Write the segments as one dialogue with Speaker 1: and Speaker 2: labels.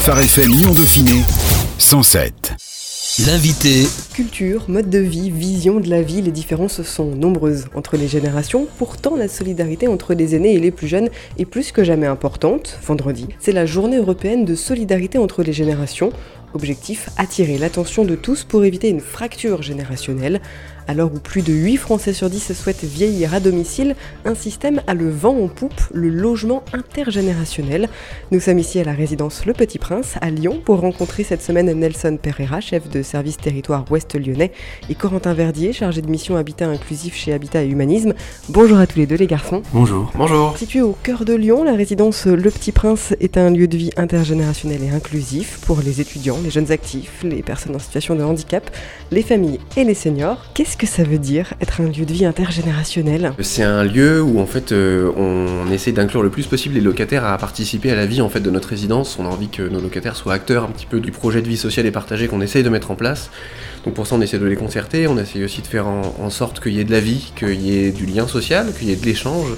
Speaker 1: Phare FM Lyon Dauphiné 107.
Speaker 2: L'invité.
Speaker 3: Culture, mode de vie, vision de la vie, les différences sont nombreuses entre les générations. Pourtant, la solidarité entre les aînés et les plus jeunes est plus que jamais importante. Vendredi, c'est la journée européenne de solidarité entre les générations. Objectif, attirer l'attention de tous pour éviter une fracture générationnelle. Alors où plus de 8 Français sur 10 souhaitent vieillir à domicile, un système a le vent en poupe, le logement intergénérationnel. Nous sommes ici à la résidence Le Petit Prince, à Lyon, pour rencontrer cette semaine Nelson Pereira, chef de service territoire ouest lyonnais, et Corentin Verdier, chargé de mission Habitat inclusif chez Habitat et Humanisme. Bonjour à tous les deux les garçons.
Speaker 4: Bonjour.
Speaker 5: Bonjour.
Speaker 3: Située au cœur de Lyon, la résidence Le Petit Prince est un lieu de vie intergénérationnel et inclusif pour les étudiants, les jeunes actifs, les personnes en situation de handicap, les familles et les seniors. Qu'est-ce que ça veut dire être un lieu de vie intergénérationnel
Speaker 5: C'est un lieu où en fait euh, on essaie d'inclure le plus possible les locataires à participer à la vie en fait de notre résidence. On a envie que nos locataires soient acteurs un petit peu du projet de vie sociale et partagée qu'on essaye de mettre en place. Donc pour ça on essaie de les concerter, on essaye aussi de faire en sorte qu'il y ait de la vie, qu'il y ait du lien social, qu'il y ait de l'échange.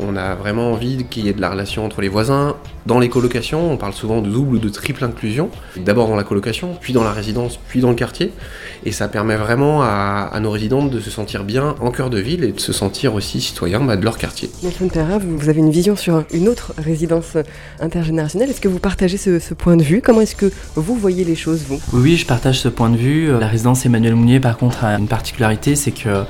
Speaker 5: On a vraiment envie qu'il y ait de la relation entre les voisins. Dans les colocations, on parle souvent de double ou de triple inclusion. D'abord dans la colocation, puis dans la résidence, puis dans le quartier. Et ça permet vraiment à, à nos résidentes de se sentir bien en cœur de ville et de se sentir aussi citoyens bah, de leur quartier.
Speaker 3: Nelson Pereira, vous, vous avez une vision sur une autre résidence intergénérationnelle. Est-ce que vous partagez ce, ce point de vue? Comment est-ce que vous voyez les choses, vous?
Speaker 4: Oui, je partage ce point de vue. La résidence Emmanuel Mounier, par contre, a une particularité, c'est que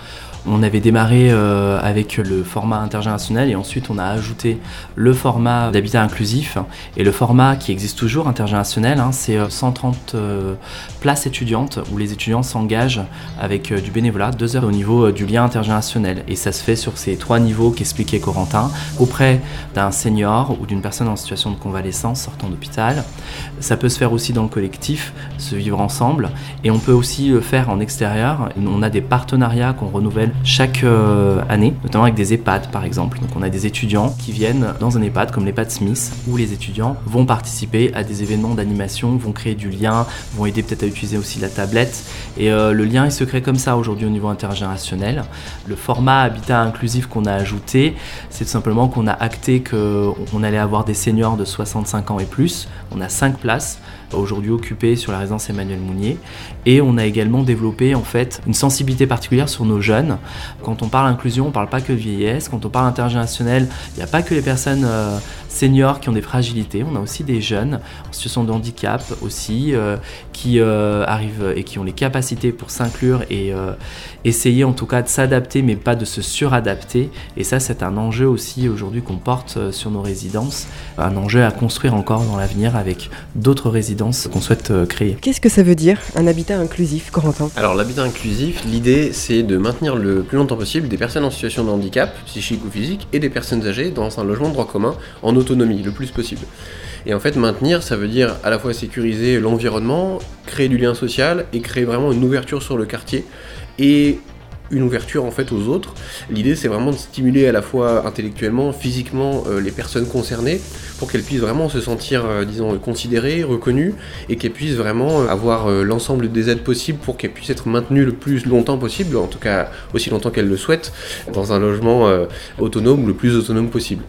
Speaker 4: on avait démarré euh, avec le format intergénérationnel et ensuite on a ajouté le format d'habitat inclusif et le format qui existe toujours intergénérationnel, hein, c'est 130 euh, places étudiantes où les étudiants s'engagent avec euh, du bénévolat, deux heures au niveau euh, du lien intergénérationnel et ça se fait sur ces trois niveaux qu'expliquait Corentin auprès d'un senior ou d'une personne en situation de convalescence sortant d'hôpital. Ça peut se faire aussi dans le collectif, se vivre ensemble et on peut aussi le faire en extérieur. On a des partenariats qu'on renouvelle chaque euh, année, notamment avec des EHPAD par exemple. Donc on a des étudiants qui viennent dans un EHPAD comme l'EHPAD Smith, où les étudiants vont participer à des événements d'animation, vont créer du lien, vont aider peut-être à utiliser aussi la tablette. Et euh, le lien il se crée comme ça aujourd'hui au niveau intergénérationnel. Le format habitat inclusif qu'on a ajouté, c'est tout simplement qu'on a acté qu'on allait avoir des seniors de 65 ans et plus. On a 5 places aujourd'hui occupées sur la résidence Emmanuel Mounier. Et on a également développé en fait une sensibilité particulière sur nos jeunes. Quand on parle inclusion, on ne parle pas que de vieillesse. Quand on parle intergénérationnel, il n'y a pas que les personnes euh, seniors qui ont des fragilités. On a aussi des jeunes en situation de handicap aussi euh, qui euh, arrivent et qui ont les capacités pour s'inclure et euh, essayer en tout cas de s'adapter, mais pas de se suradapter. Et ça, c'est un enjeu aussi aujourd'hui qu'on porte sur nos résidences, un enjeu à construire encore dans l'avenir avec d'autres résidences qu'on souhaite créer.
Speaker 3: Qu'est-ce que ça veut dire un habitat inclusif, Corentin?
Speaker 5: Alors l'habitat inclusif, l'idée c'est de maintenir le plus longtemps possible des personnes en situation de handicap, psychique ou physique, et des personnes âgées dans un logement de droit commun en autonomie le plus possible. Et en fait, maintenir, ça veut dire à la fois sécuriser l'environnement, créer du lien social et créer vraiment une ouverture sur le quartier et une ouverture en fait aux autres. L'idée c'est vraiment de stimuler à la fois intellectuellement, physiquement euh, les personnes concernées pour qu'elles puissent vraiment se sentir, euh, disons, considérées, reconnues et qu'elles puissent vraiment euh, avoir l'ensemble des aides possibles pour qu'elles puissent être maintenues le plus longtemps possible, en tout cas aussi longtemps qu'elles le souhaitent, dans un logement autonome, le plus autonome possible.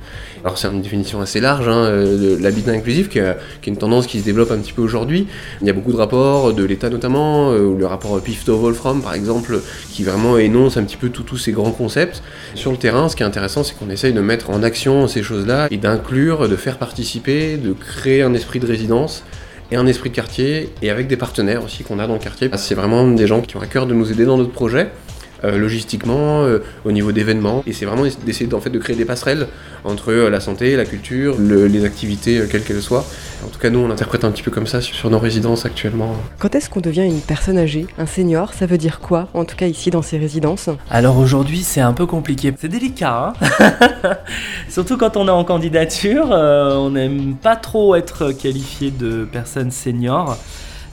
Speaker 5: Alors c'est une définition assez large, hein, de l'habitat inclusif, qui, qui est une tendance qui se développe un petit peu aujourd'hui. Il y a beaucoup de rapports, de l'État notamment, ou le rapport Pifto-Wolfram par exemple, qui vraiment énonce un petit peu tous ces grands concepts. Sur le terrain, ce qui est intéressant, c'est qu'on essaye de mettre en action ces choses-là et d'inclure, de faire participer, de créer un esprit de résidence et un esprit de quartier, et avec des partenaires aussi qu'on a dans le quartier. C'est vraiment des gens qui ont à cœur de nous aider dans notre projet. Euh, logistiquement, euh, au niveau d'événements, et c'est vraiment d'essayer en fait de créer des passerelles entre euh, la santé, la culture, le- les activités, euh, quelles qu'elles soient. En tout cas, nous, on interprète un petit peu comme ça sur, sur nos résidences actuellement.
Speaker 3: Quand est-ce qu'on devient une personne âgée? Un senior, ça veut dire quoi En tout cas ici dans ces résidences?
Speaker 4: Alors aujourd'hui, c'est un peu compliqué. C'est délicat, hein? Surtout quand on est en candidature, euh, on n'aime pas trop être qualifié de personne senior.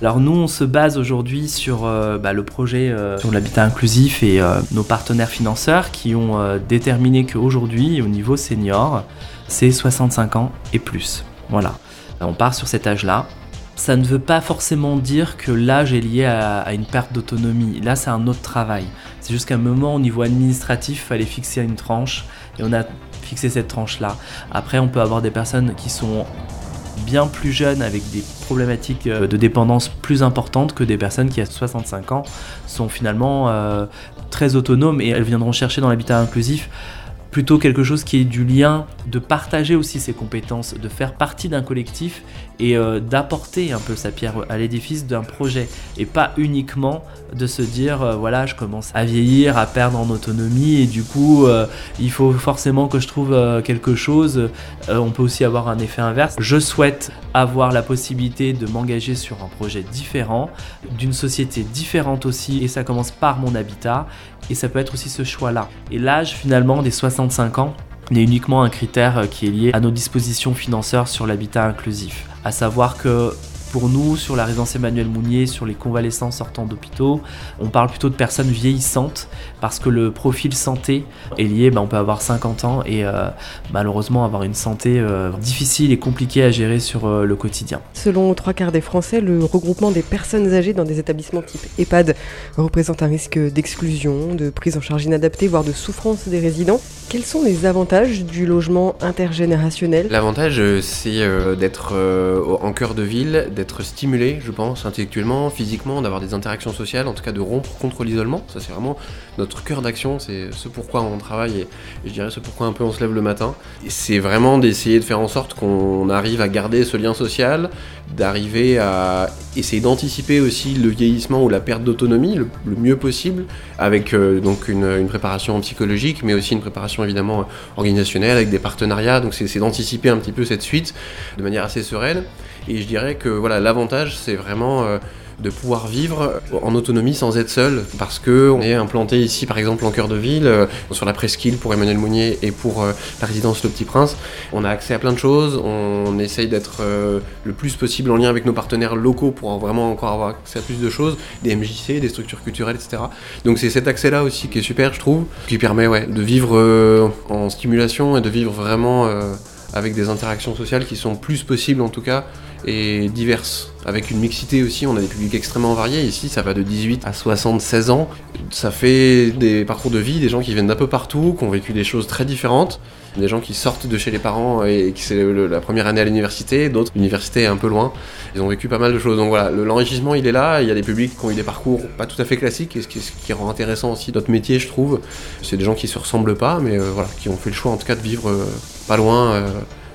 Speaker 4: Alors nous, on se base aujourd'hui sur euh, bah, le projet euh, sur l'habitat inclusif et euh, nos partenaires financeurs qui ont déterminé qu'aujourd'hui, au niveau senior, c'est 65 ans et plus. Voilà. On part sur cet âge-là. Ça ne veut pas forcément dire que l'âge est lié à, à une perte d'autonomie. Là, c'est un autre travail. C'est juste qu'à un moment, au niveau administratif, il fallait fixer une tranche et on a fixé cette tranche-là. Après, on peut avoir des personnes qui sont bien plus jeunes avec des problématiques euh, de dépendance plus importantes que des personnes qui à 65 ans sont finalement euh, très autonomes et elles viendront chercher dans l'habitat inclusif plutôt quelque chose qui est du lien, de partager aussi ses compétences, de faire partie d'un collectif et euh, d'apporter un peu sa pierre à l'édifice d'un projet et pas uniquement de se dire euh, voilà je commence à vieillir, à perdre en autonomie et du coup euh, il faut forcément que je trouve quelque chose. on peut aussi avoir un effet inverse. Je souhaite avoir la possibilité de m'engager sur un projet différent, d'une société différente aussi et ça commence par mon habitat et ça peut être aussi ce choix-là. Et l'âge finalement des 65 ans n'est uniquement un critère qui est lié à nos dispositions financières sur l'habitat inclusif. À savoir que pour nous, sur la résidence Emmanuel Mounier, sur les convalescents sortant d'hôpitaux, on parle plutôt de personnes vieillissantes parce que le profil santé est lié, ben, on peut avoir 50 ans et euh, malheureusement avoir une santé euh, difficile et compliquée à gérer sur euh, le quotidien.
Speaker 3: Selon trois quarts des Français, le regroupement des personnes âgées dans des établissements type EHPAD représente un risque d'exclusion, de prise en charge inadaptée, voire de souffrance des résidents. Quels sont les avantages du logement intergénérationnel?
Speaker 5: L'avantage, c'est d'être en cœur de ville, d'être être stimulé, je pense, intellectuellement, physiquement, d'avoir des interactions sociales, en tout cas de rompre contre l'isolement. Ça, c'est vraiment notre cœur d'action, c'est ce pourquoi on travaille et, je dirais ce pourquoi un peu on se lève le matin. C'est vraiment d'essayer de faire en sorte qu'on arrive à garder ce lien social, d'arriver à essayer d'anticiper aussi le vieillissement ou la perte d'autonomie le, mieux possible, avec euh, donc une, préparation psychologique, mais aussi une préparation évidemment organisationnelle avec des partenariats. Donc c'est d'anticiper un petit peu cette suite de manière assez sereine. Et je dirais que voilà, l'avantage, c'est vraiment euh, de pouvoir vivre en autonomie sans être seul, parce que on est implanté ici, par exemple, en cœur de ville, euh, sur la presqu'île pour Emmanuel Mounier et pour euh, la résidence Le Petit Prince. On a accès à plein de choses, on essaye d'être le plus possible en lien avec nos partenaires locaux pour vraiment encore avoir accès à plus de choses, des MJC, des structures culturelles, etc. Donc c'est cet accès-là aussi qui est super, je trouve, qui permet ouais, de vivre en stimulation et de vivre vraiment avec des interactions sociales qui sont plus possibles en tout cas et diverses. Avec une mixité aussi, on a des publics extrêmement variés. Ici, ça va de 18 à 76 ans. Ça fait des parcours de vie, des gens qui viennent d'un peu partout, qui ont vécu des choses très différentes. Des gens qui sortent de chez les parents et qui c'est la première année à l'université, d'autres, l'université est un peu loin. Ils ont vécu pas mal de choses. Donc voilà, l'enrichissement il est là. Il y a des publics qui ont eu des parcours pas tout à fait classiques, et ce qui, rend intéressant aussi notre métier, je trouve. C'est des gens qui se ressemblent pas, mais euh, voilà, qui ont fait le choix en tout cas de vivre euh, pas loin. Euh,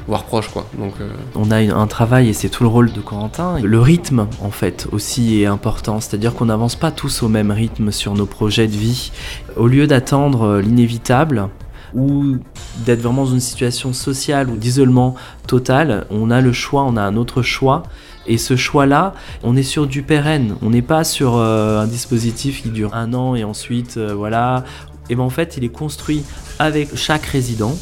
Speaker 5: voire proche quoi. Euh,
Speaker 4: On a un travail et c'est tout le rôle de Corentin. Le rythme en fait aussi est important, c'est-à-dire qu'on n'avance pas tous au même rythme sur nos projets de vie. Au lieu d'attendre euh, l'inévitable, ou d'être vraiment dans une situation sociale ou d'isolement total, on a le choix, on a un autre choix. Et ce choix-là, on est sur du pérenne. On n'est pas sur euh, un dispositif qui dure un an et ensuite, voilà. Et ben en fait, il est construit avec chaque résident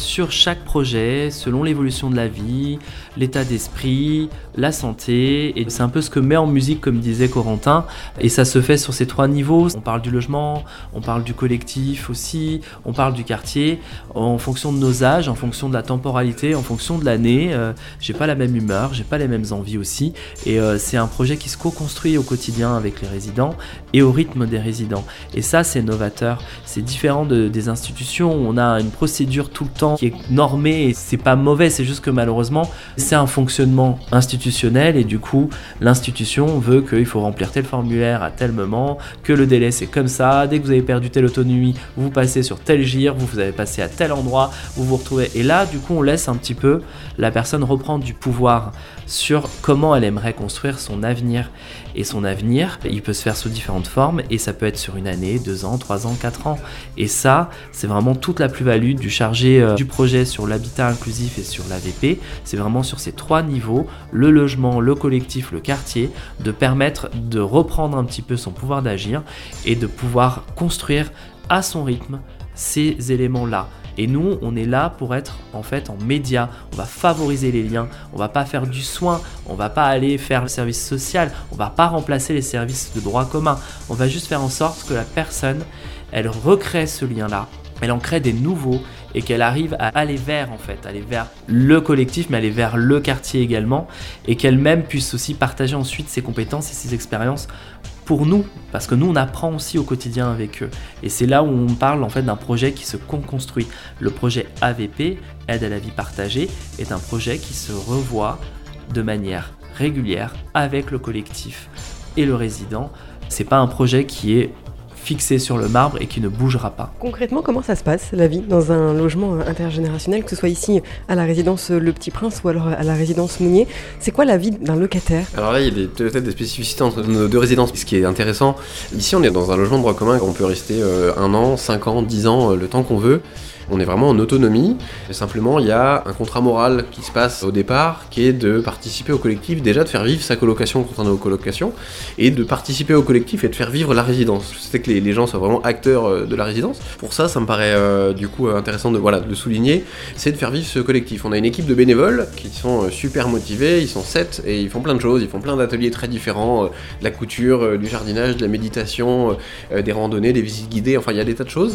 Speaker 4: sur chaque projet, selon l'évolution de la vie, l'état d'esprit, la santé. Et c'est un peu ce que met en musique, comme disait Corentin. Et ça se fait sur ces trois niveaux. On parle du logement, on parle du collectif aussi, on parle du quartier, en fonction de nos âges, en fonction de la temporalité, en fonction de l'année. Euh, j'ai pas la même humeur, j'ai pas les mêmes envies aussi. Et euh, c'est un projet qui se co-construit au quotidien avec les résidents et au rythme des résidents. Et ça, c'est novateur. C'est différent de, des institutions on a une procédure tout le temps qui est normée et c'est pas mauvais, c'est juste que malheureusement, c'est un fonctionnement institutionnel et du coup, l'institution veut qu'il faut remplir tel formulaire à tel moment, que le délai c'est comme ça, dès que vous avez perdu telle autonomie, vous passez sur tel gire, vous, vous avez passé à tel endroit, vous vous retrouvez. Et là, du coup, on laisse un petit peu la personne reprendre du pouvoir sur comment elle aimerait construire son avenir. Et son avenir, il peut se faire sous différentes formes et ça peut être sur une année, deux ans, trois ans, quatre ans. Et ça, c'est vraiment toute la plus-value du chargé euh, du projet sur l'habitat inclusif et sur l'AVP. C'est vraiment sur ces trois niveaux, le logement, le collectif, le quartier, de permettre de reprendre un petit peu son pouvoir d'agir et de pouvoir construire à son rythme ces éléments-là. Et nous, on est là pour être en fait en média. On va favoriser les liens. On va pas faire du soin. On va pas aller faire le service social. On va pas remplacer les services de droit commun. On va juste faire en sorte que la personne, elle recrée ce lien-là. Elle en crée des nouveaux et qu'elle arrive à aller vers en fait, aller vers le collectif, mais aller vers le quartier également, et qu'elle-même puisse aussi partager ensuite ses compétences et ses expériences pour nous, parce que nous on apprend aussi au quotidien avec eux. Et c'est là où on parle en fait d'un projet qui se construit. Le projet AVP aide à la vie partagée est un projet qui se revoit de manière régulière avec le collectif et le résident. C'est pas un projet qui est fixé sur le marbre et qui ne bougera pas.
Speaker 3: Concrètement, comment ça se passe, la vie, dans un logement intergénérationnel, que ce soit ici à la résidence Le Petit Prince ou alors à la résidence Mounier? C'est quoi la vie d'un locataire?
Speaker 5: Alors là, il y a peut-être des spécificités entre nos deux résidences. Ce qui est intéressant, ici on est dans un logement de droit commun, on peut rester euh, un an, cinq ans, dix ans, euh, le temps qu'on veut. On est vraiment en autonomie. simplement, il y a un contrat moral qui se passe au départ, qui est de participer au collectif, déjà de faire vivre sa colocation quand on est aux colocation, et de participer au collectif et de faire vivre la résidence. C'est que les, gens soient vraiment acteurs euh, de la résidence. Pour ça, ça me paraît euh, du coup intéressant de, voilà, de souligner, c'est de faire vivre ce collectif. On a une équipe de bénévoles qui sont euh, super motivés, ils sont sept et ils font plein de choses, ils font plein d'ateliers très différents, de la couture, du jardinage, de la méditation, des randonnées, des visites guidées, enfin il y a des tas de choses.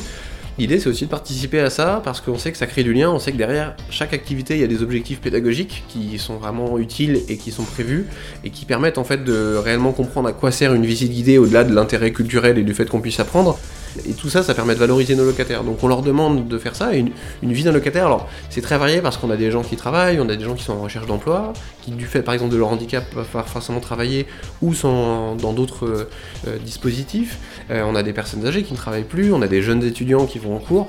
Speaker 5: L'idée, c'est aussi de participer à ça parce qu'on sait que ça crée du lien, on sait que derrière chaque activité, il y a des objectifs pédagogiques qui sont vraiment utiles et qui sont prévus et qui permettent en fait de réellement comprendre à quoi sert une visite guidée au-delà de l'intérêt culturel et du fait qu'on puisse apprendre. Et tout ça, ça permet de valoriser nos locataires. Donc on leur demande de faire ça. Une, vie d'un locataire, alors c'est très varié parce qu'on a des gens qui travaillent, on a des gens qui sont en recherche d'emploi, qui du fait par exemple de leur handicap peuvent forcément travailler ou sont dans d'autres euh, dispositifs. Euh, on a des personnes âgées qui ne travaillent plus, on a des jeunes étudiants qui vont en cours.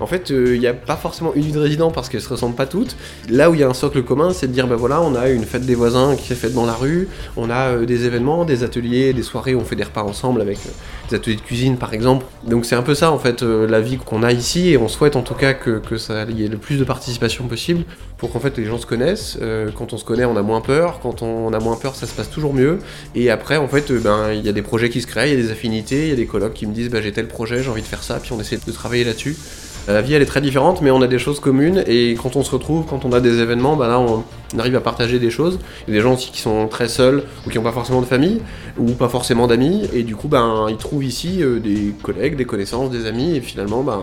Speaker 5: En fait, il euh, n'y a pas forcément une vie de résident parce qu'elles se ressemblent pas toutes. Là où il y a un socle commun, c'est de dire ben voilà, on a une fête des voisins qui s'est faite dans la rue, on a euh, des événements, des ateliers, des soirées où on fait des repas ensemble avec euh, des ateliers de cuisine par exemple. Donc c'est un peu ça en fait la vie qu'on a ici et on souhaite en tout cas que, que ça y ait le plus de participation possible pour qu'en fait les gens se connaissent. quand on se connaît, on a moins peur. Quand on a moins peur, ça se passe toujours mieux. Et après, en fait, ben il y a des projets qui se créent, il y a des affinités, il y a des colloques qui me disent ben, j'ai tel projet, j'ai envie de faire ça, puis on essaie de travailler là-dessus. La vie elle est très différente, mais on a des choses communes et quand on se retrouve, quand on a des événements, bah là on, arrive à partager des choses. Il y a des gens aussi qui sont très seuls ou qui n'ont pas forcément de famille ou pas forcément d'amis et du coup ben ils trouvent ici euh, des collègues, des connaissances, des amis et finalement ben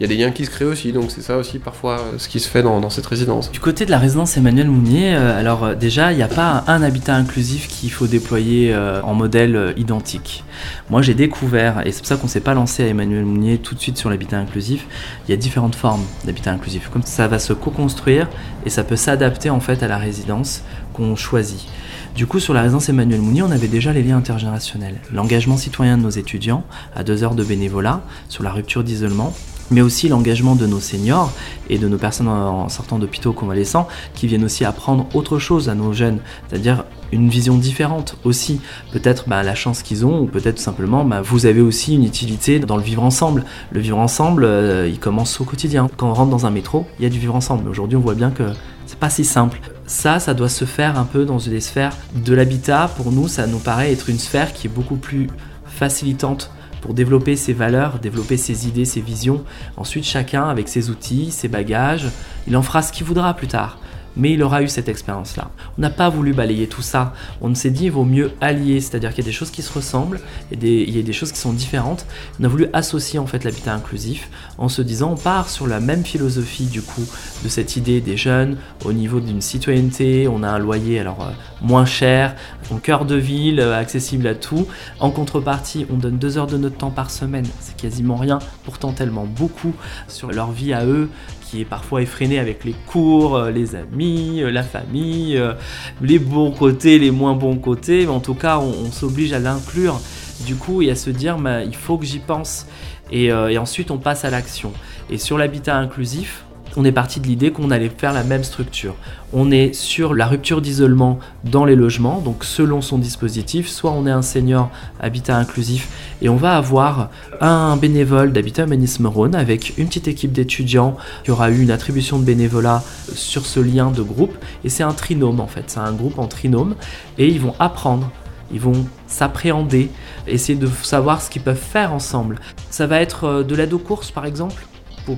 Speaker 5: il y a des liens qui se créent aussi, donc c'est ça aussi parfois euh, ce qui se fait dans, cette résidence.
Speaker 4: Du côté de la résidence Emmanuel Mounier, euh, alors euh, déjà, il n'y a pas un habitat inclusif qu'il faut déployer en modèle identique. Moi j'ai découvert, et c'est pour ça qu'on ne s'est pas lancé à Emmanuel Mounier tout de suite sur l'habitat inclusif, il y a différentes formes d'habitat inclusif. Comme ça va se co-construire et ça peut s'adapter en fait à la résidence qu'on choisit. Du coup, sur la résidence Emmanuel Mounier, on avait déjà les liens intergénérationnels. L'engagement citoyen de nos étudiants à deux heures de bénévolat sur la rupture d'isolement mais aussi l'engagement de nos seniors et de nos personnes en sortant d'hôpitaux convalescents qui viennent aussi apprendre autre chose à nos jeunes, c'est-à-dire une vision différente aussi. Peut-être bah, la chance qu'ils ont, ou peut-être tout simplement, bah, vous avez aussi une utilité dans le vivre ensemble. Le vivre ensemble, euh, il commence au quotidien. Quand on rentre dans un métro, il y a du vivre ensemble. Aujourd'hui, on voit bien que c'est pas si simple. Ça, ça doit se faire un peu dans des sphères de l'habitat. Pour nous, ça nous paraît être une sphère qui est beaucoup plus facilitante pour développer ses valeurs, développer ses idées, ses visions. Ensuite, chacun, avec ses outils, ses bagages, il en fera ce qu'il voudra plus tard mais il aura eu cette expérience-là. On n'a pas voulu balayer tout ça. On s'est dit il vaut mieux allier, c'est-à-dire qu'il y a des choses qui se ressemblent et il y a des choses qui sont différentes. On a voulu associer en fait l'habitat inclusif en se disant on part sur la même philosophie du coup de cette idée des jeunes au niveau d'une citoyenneté. On a un loyer alors euh, moins cher, en cœur de ville, euh, accessible à tout. En contrepartie, on donne deux heures de notre temps par semaine. C'est quasiment rien, pourtant tellement beaucoup sur leur vie à eux qui est parfois effréné avec les cours, euh, les amis, euh, la famille, euh, les bons côtés, les moins bons côtés, mais en tout cas on, s'oblige à l'inclure. Du coup et à se dire bah, il faut que j'y pense. Et ensuite on passe à l'action. Et sur l'habitat inclusif, on est parti de l'idée qu'on allait faire la même structure. On est sur la rupture d'isolement dans les logements, donc selon son dispositif, soit on est un senior habitat inclusif et on va avoir un bénévole d'habitat humanisme Rhône avec une petite équipe d'étudiants qui aura eu une attribution de bénévolat sur ce lien de groupe et c'est un trinôme en fait, c'est un groupe en trinôme et ils vont apprendre ils vont s'appréhender, essayer de savoir ce qu'ils peuvent faire ensemble. Ça va être euh, de l'aide aux courses par exemple,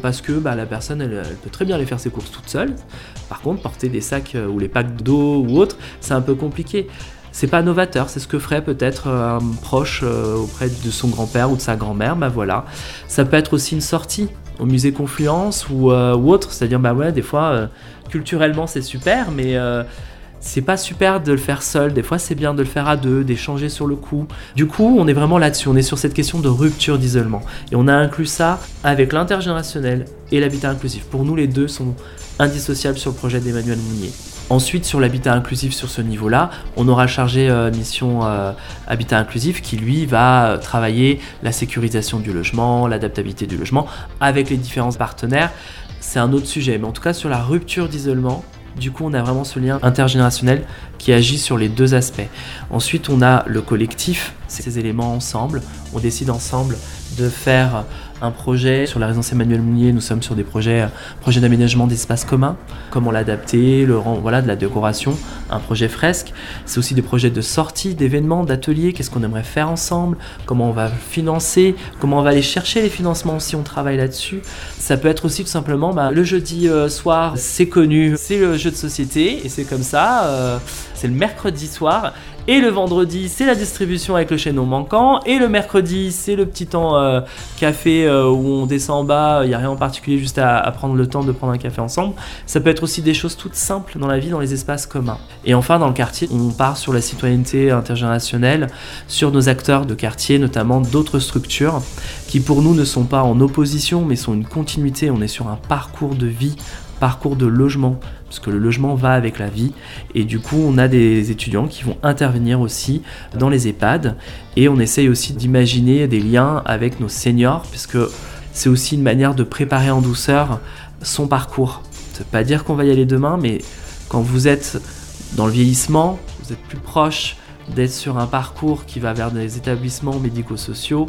Speaker 4: parce que bah, la personne elle, peut très bien aller faire ses courses toute seule. Par contre, porter des sacs euh, ou les packs d'eau ou autre, c'est un peu compliqué. C'est pas novateur, c'est ce que ferait peut-être euh, un proche euh, auprès de son grand-père ou de sa grand-mère. Bah voilà. Ça peut être aussi une sortie au musée Confluence ou, ou autre, c'est-à-dire bah ouais, des fois culturellement c'est super, mais c'est pas super de le faire seul, des fois c'est bien de le faire à deux, d'échanger sur le coup. Du coup, on est vraiment là-dessus, on est sur cette question de rupture d'isolement. Et on a inclus ça avec l'intergénérationnel et l'habitat inclusif. Pour nous, les deux sont indissociable sur le projet d'Emmanuel Mounier. Ensuite, sur l'habitat inclusif sur ce niveau-là, on aura chargé euh, mission euh, habitat inclusif qui, lui, va travailler la sécurisation du logement, l'adaptabilité du logement avec les différents partenaires. C'est un autre sujet, mais en tout cas sur la rupture d'isolement, du coup, on a vraiment ce lien intergénérationnel qui agit sur les deux aspects. Ensuite, on a le collectif, ces éléments ensemble. On décide ensemble de faire un projet sur la résidence Emmanuel Mounier. Nous sommes sur des projets, projets d'aménagement d'espaces communs, comment l'adapter, le voilà, de la décoration, un projet fresque. C'est aussi des projets de sortie, d'événements, d'ateliers. Qu'est-ce qu'on aimerait faire ensemble? Comment on va financer? Comment on va aller chercher les financements si on travaille là-dessus? Ça peut être aussi tout simplement bah, le jeudi euh, soir, c'est connu, c'est le jeu de société et c'est comme ça. Euh, c'est le mercredi soir et le vendredi, c'est la distribution avec le chaînon manquant. Et le mercredi, c'est le petit temps euh, café euh, où on descend en bas. Il n'y a rien en particulier, juste à, prendre le temps de prendre un café ensemble. Ça peut être aussi des choses toutes simples dans la vie, dans les espaces communs. Et enfin, dans le quartier, on part sur la citoyenneté intergénérationnelle, sur nos acteurs de quartier, notamment d'autres structures qui pour nous ne sont pas en opposition, mais sont une continuité. On est sur un parcours de vie parcours de logement, parce que le logement va avec la vie, et du coup on a des étudiants qui vont intervenir aussi dans les EHPAD, et on essaye aussi d'imaginer des liens avec nos seniors, puisque c'est aussi une manière de préparer en douceur son parcours. Ça veut pas dire qu'on va y aller demain, mais quand vous êtes dans le vieillissement, vous êtes plus proche d'être sur un parcours qui va vers des établissements médico-sociaux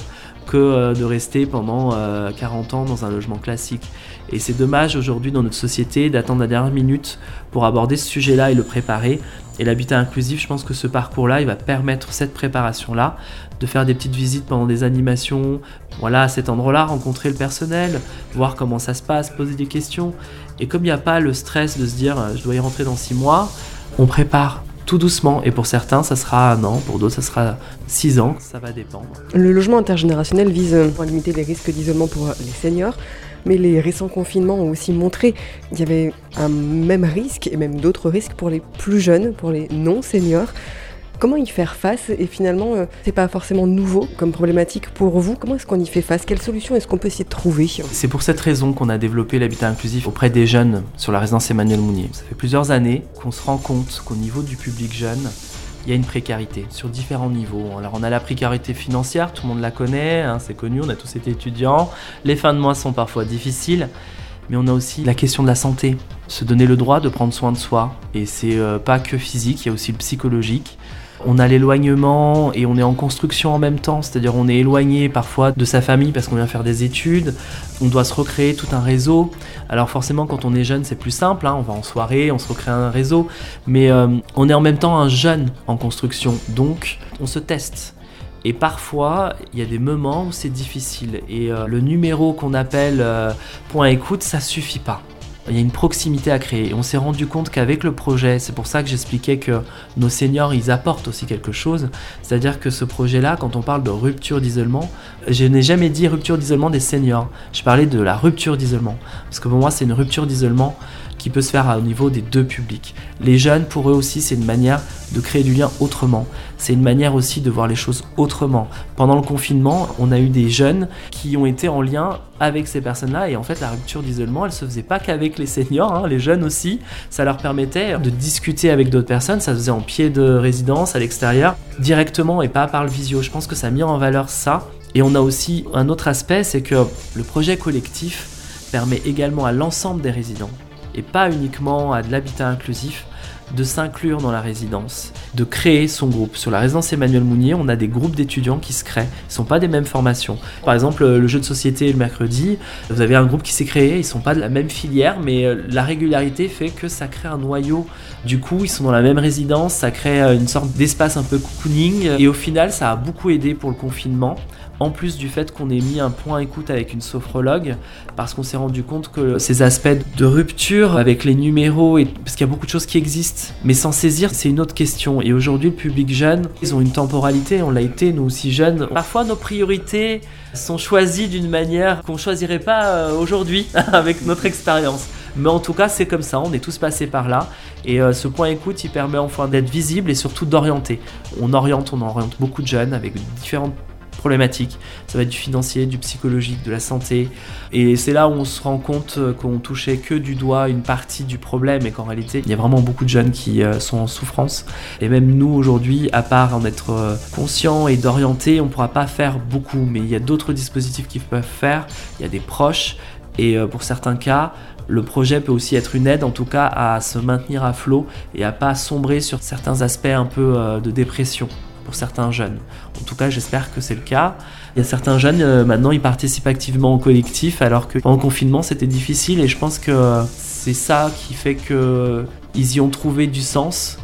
Speaker 4: que euh, de rester pendant 40 euh, ans dans un logement classique. Et c'est dommage aujourd'hui dans notre société d'attendre la dernière minute pour aborder ce sujet-là et le préparer. Et l'habitat inclusif, je pense que ce parcours-là, il va permettre cette préparation-là, de faire des petites visites pendant des animations, voilà, à cet endroit-là, rencontrer le personnel, voir comment ça se passe, poser des questions. Et comme il n'y a pas le stress de se dire je dois y rentrer dans six mois, on prépare tout doucement. Et pour certains, ça sera un an, pour d'autres, ça sera six ans, ça va dépendre.
Speaker 3: Le logement intergénérationnel vise à limiter les risques d'isolement pour les seniors. Mais les récents confinements ont aussi montré qu'il y avait un même risque et même d'autres risques pour les plus jeunes, pour les non-seniors. Comment y faire face? Et finalement, euh, c'est pas forcément nouveau comme problématique pour vous. Comment est-ce qu'on y fait face? Quelle solution est-ce qu'on peut essayer de trouver?
Speaker 4: C'est pour cette raison qu'on a développé l'habitat inclusif auprès des jeunes sur la résidence Emmanuel Mounier. Ça fait plusieurs années qu'on se rend compte qu'au niveau du public jeune, il y a une précarité sur différents niveaux. Alors on a la précarité financière, tout le monde la connaît, hein, c'est connu, on a tous été étudiants. Les fins de mois sont parfois difficiles, mais on a aussi la question de la santé. Se donner le droit de prendre soin de soi. Et c'est euh, pas que physique, il y a aussi le psychologique. On a l'éloignement et on est en construction en même temps, c'est-à-dire on est éloigné parfois de sa famille parce qu'on vient faire des études, on doit se recréer tout un réseau. Alors forcément quand on est jeune c'est plus simple, hein. on va en soirée, on se recrée un réseau, mais euh, on est en même temps un jeune en construction, donc on se teste. Et parfois, il y a des moments où c'est difficile. Et euh, le numéro qu'on appelle euh, point écoute, ça suffit pas il y a une proximité à créer. Et on s'est rendu compte qu'avec le projet, c'est pour ça que j'expliquais que nos seniors, ils apportent aussi quelque chose. C'est-à-dire que ce projet-là, quand on parle de rupture d'isolement, je n'ai jamais dit rupture d'isolement des seniors. Je parlais de la rupture d'isolement. Parce que pour moi, c'est une rupture d'isolement qui peut se faire au niveau des deux publics. Les jeunes, pour eux aussi, c'est une manière de créer du lien autrement. C'est une manière aussi de voir les choses autrement. Pendant le confinement, on a eu des jeunes qui ont été en lien avec ces personnes-là et en fait la rupture d'isolement, elle se faisait pas qu'avec les seniors, hein, les jeunes aussi. Ça leur permettait de discuter avec d'autres personnes. Ça se faisait en pied de résidence, à l'extérieur, directement et pas par le visio. Je pense que ça a mis en valeur ça. Et on a aussi un autre aspect, c'est que le projet collectif permet également à l'ensemble des résidents et pas uniquement à de l'habitat inclusif, de s'inclure dans la résidence, de créer son groupe. Sur la résidence Emmanuel Mounier, on a des groupes d'étudiants qui se créent. Ils ne sont pas des mêmes formations. Par exemple, le jeu de société le mercredi, vous avez un groupe qui s'est créé, ils ne sont pas de la même filière, mais euh, la régularité fait que ça crée un noyau. Du coup, ils sont dans la même résidence, ça crée euh, une sorte d'espace un peu cocooning. Et au final, ça a beaucoup aidé pour le confinement en plus du fait qu'on ait mis un point écoute avec une sophrologue, parce qu'on s'est rendu compte que ces aspects de rupture avec les numéros, et, parce qu'il y a beaucoup de choses qui existent, mais sans saisir, c'est une autre question. Et aujourd'hui, le public jeune, ils ont une temporalité, on l'a été, nous aussi jeunes. Parfois, nos priorités sont choisies d'une manière qu'on choisirait pas euh, aujourd'hui avec notre expérience. Mais en tout cas, c'est comme ça, on est tous passés par là. Et euh, ce point écoute, il permet enfin d'être visible et surtout d'orienter. On oriente, on oriente beaucoup de jeunes avec différentes problématiques. Ça va être du financier, du psychologique, de la santé. Et c'est là où on se rend compte qu'on touchait que du doigt une partie du problème et qu'en réalité, il y a vraiment beaucoup de jeunes qui euh, sont en souffrance. Et même nous, aujourd'hui, à part en être euh, conscient et d'orienter, on ne pourra pas faire beaucoup. Mais il y a d'autres dispositifs qui peuvent faire. Il y a des proches. Et euh, pour certains cas, le projet peut aussi être une aide en tout cas à se maintenir à flot et à pas sombrer sur certains aspects un peu de dépression pour certains jeunes. En tout cas, j'espère que c'est le cas. Il y a certains jeunes, euh, maintenant, ils participent activement au collectif, alors que pendant le confinement, c'était difficile. Et je pense que c'est ça qui fait qu'ils y ont trouvé du sens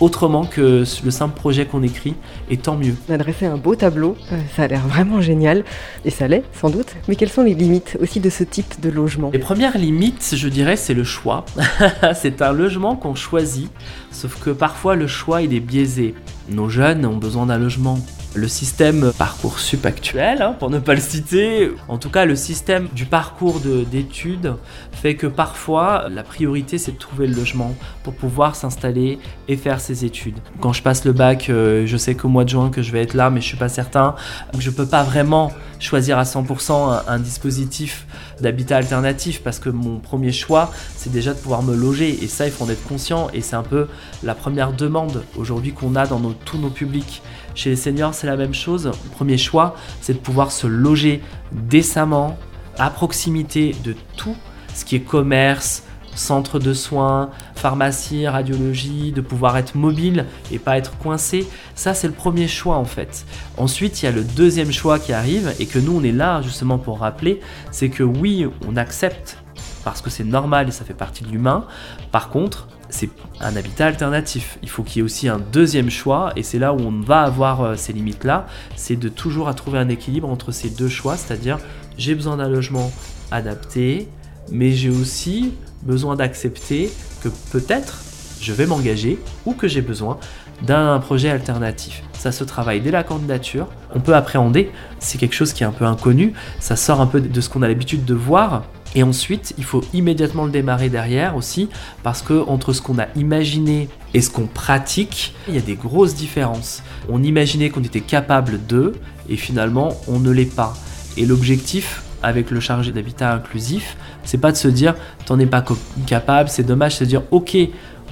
Speaker 4: autrement que le simple projet qu'on écrit, et tant mieux.
Speaker 3: On a dressé un beau tableau, euh, ça a l'air vraiment génial, et ça l'est sans doute, mais quelles sont les limites aussi de ce type de logement?
Speaker 4: Les premières limites, je dirais, c'est le choix. c'est un logement qu'on choisit, sauf que parfois le choix il est biaisé. Nos jeunes ont besoin d'un logement le système Parcoursup actuel, hein, pour ne pas le citer, en tout cas le système du parcours d'études fait que parfois la priorité c'est de trouver le logement pour pouvoir s'installer et faire ses études. Quand je passe le bac, euh, je sais qu'au mois de juin que je vais être là, mais je suis pas certain. Je peux pas vraiment choisir à 100% un, dispositif d'habitat alternatif parce que mon premier choix c'est déjà de pouvoir me loger et ça il faut en être conscient et c'est un peu la première demande aujourd'hui qu'on a dans tous nos publics. Chez les seniors, c'est la même chose. Premier choix, c'est de pouvoir se loger décemment, à proximité de tout ce qui est commerce, centre de soins, pharmacie, radiologie, de pouvoir être mobile et pas être coincé. Ça, c'est le premier choix en fait. Ensuite, il y a le deuxième choix qui arrive et que nous, on est là justement pour rappeler, c'est que oui, on accepte parce que c'est normal et ça fait partie de l'humain. Par contre, c'est un habitat alternatif. Il faut qu'il y ait aussi un deuxième choix, et c'est là où on va avoir euh, ces limites-là, c'est de toujours trouver un équilibre entre ces deux choix, c'est-à-dire j'ai besoin d'un logement adapté, mais j'ai aussi besoin d'accepter que peut-être je vais m'engager ou que j'ai besoin d'un projet alternatif. Ça se travaille dès la candidature, on peut appréhender, c'est quelque chose qui est un peu inconnu, ça sort un peu de ce qu'on a l'habitude de voir, et ensuite, il faut immédiatement le démarrer derrière aussi, parce que entre ce qu'on a imaginé et ce qu'on pratique, il y a des grosses différences. On imaginait qu'on était capable de, et finalement, on ne l'est pas. Et l'objectif avec le chargé d'habitat inclusif, c'est pas de se dire t'en es pas capable, c'est dommage, c'est de dire ok,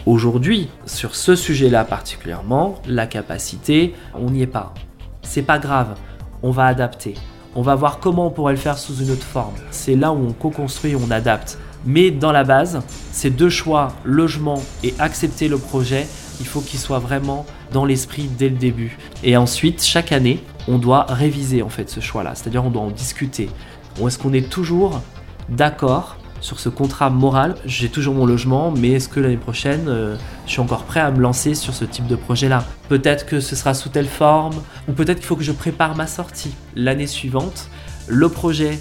Speaker 4: aujourd'hui, sur ce sujet-là particulièrement, la capacité, on n'y est pas. C'est pas grave, on va adapter. On va voir comment on pourrait le faire sous une autre forme. C'est là où on co-construit, on adapte. Mais dans la base, ces deux choix, logement et accepter le projet, il faut qu'ils soient vraiment dans l'esprit dès le début. Et ensuite, chaque année, on doit réviser en fait ce choix-là. C'est-à-dire on doit en discuter. Est-ce qu'on est toujours d'accord sur ce contrat moral? J'ai toujours mon logement, mais est-ce que l'année prochaine, euh, je suis encore prêt à me lancer sur ce type de projet-là? Peut-être que ce sera sous telle forme, ou peut-être qu'il faut que je prépare ma sortie l'année suivante. Le projet,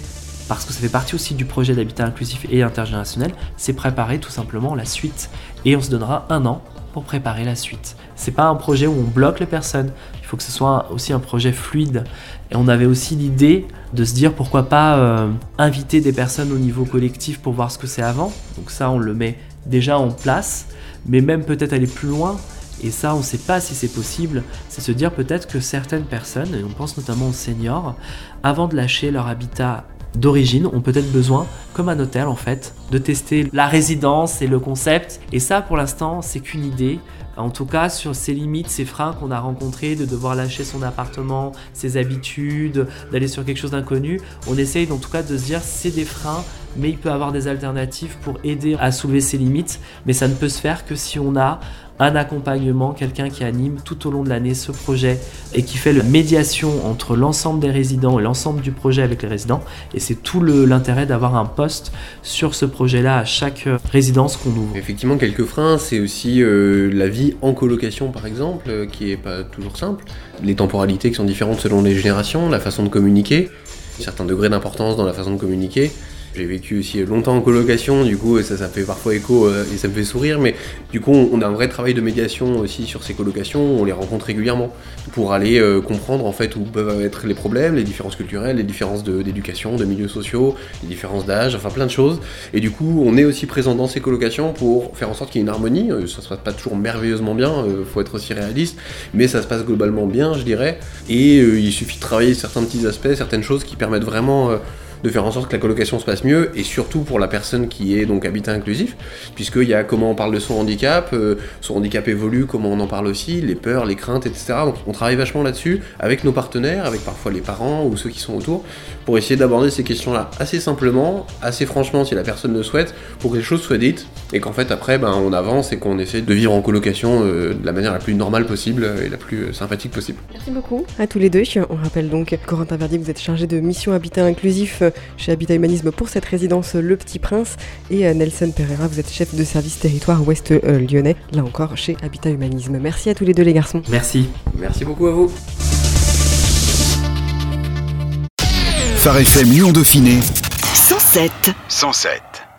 Speaker 4: parce que ça fait partie aussi du projet d'habitat inclusif et intergénérationnel, c'est préparer tout simplement la suite. Et on se donnera un an pour préparer la suite. C'est pas un projet où on bloque les personnes, il faut que ce soit aussi un projet fluide. Et on avait aussi l'idée de se dire pourquoi pas euh, inviter des personnes au niveau collectif pour voir ce que c'est avant. Donc ça, on le met déjà en place, mais même peut-être aller plus loin. Et ça, on ne sait pas si c'est possible. C'est se dire peut-être que certaines personnes, et on pense notamment aux seniors, avant de lâcher leur habitat d'origine ont peut-être besoin, comme un hôtel en fait, de tester la résidence et le concept. Et ça, pour l'instant, c'est qu'une idée. En tout cas, sur ces limites, ces freins qu'on a rencontrés, de devoir lâcher son appartement, ses habitudes, d'aller sur quelque chose d'inconnu, on essaye en tout cas de se dire c'est des freins, mais il peut avoir des alternatives pour aider à soulever ces limites. Mais ça ne peut se faire que si on a un accompagnement, quelqu'un qui anime tout au long de l'année ce projet et qui fait la médiation entre l'ensemble des résidents et l'ensemble du projet avec les résidents. Et c'est tout l'intérêt d'avoir un poste sur ce projet-là à chaque résidence qu'on ouvre.
Speaker 5: Effectivement, quelques freins, c'est aussi euh, la vie en colocation par exemple, euh, qui est pas toujours simple, les temporalités qui sont différentes selon les générations, la façon de communiquer, certains degrés d'importance dans la façon de communiquer. J'ai vécu aussi longtemps en colocation, du coup ça, ça fait parfois écho euh, et ça me fait sourire, mais du coup on a un vrai travail de médiation aussi sur ces colocations, on les rencontre régulièrement pour aller euh, comprendre en fait où peuvent être les problèmes, les différences culturelles, les différences d'éducation, de, milieux sociaux, les différences d'âge, enfin plein de choses. Et du coup on est aussi présent dans ces colocations pour faire en sorte qu'il y ait une harmonie, ça se passe pas toujours merveilleusement bien, faut être aussi réaliste, mais ça se passe globalement bien je dirais, et il suffit de travailler certains petits aspects, certaines choses qui permettent vraiment de faire en sorte que la colocation se passe mieux, et surtout pour la personne qui est donc habitat inclusif, puisqu'il y a comment on parle de son handicap, euh, son handicap évolue, comment on en parle aussi, les peurs, les craintes, etc. Donc on travaille vachement là-dessus, avec nos partenaires, avec parfois les parents ou ceux qui sont autour, pour essayer d'aborder ces questions-là assez simplement, assez franchement si la personne le souhaite, pour que les choses soient dites, et qu'en fait après ben, on avance et qu'on essaie de vivre en colocation euh, de la manière la plus normale possible et la plus euh, sympathique possible.
Speaker 3: Merci beaucoup à tous les deux. On rappelle donc, Corentin Verdi, vous êtes chargé de mission habitat inclusif chez Habitat Humanisme pour cette résidence Le Petit Prince. Et euh, Nelson Pereira, vous êtes chef de service territoire ouest euh, lyonnais, là encore chez Habitat Humanisme. Merci à tous les deux les garçons.
Speaker 4: Merci.
Speaker 5: Merci beaucoup à vous.
Speaker 1: Phare FM Lyon Dauphiné
Speaker 2: 107
Speaker 1: 107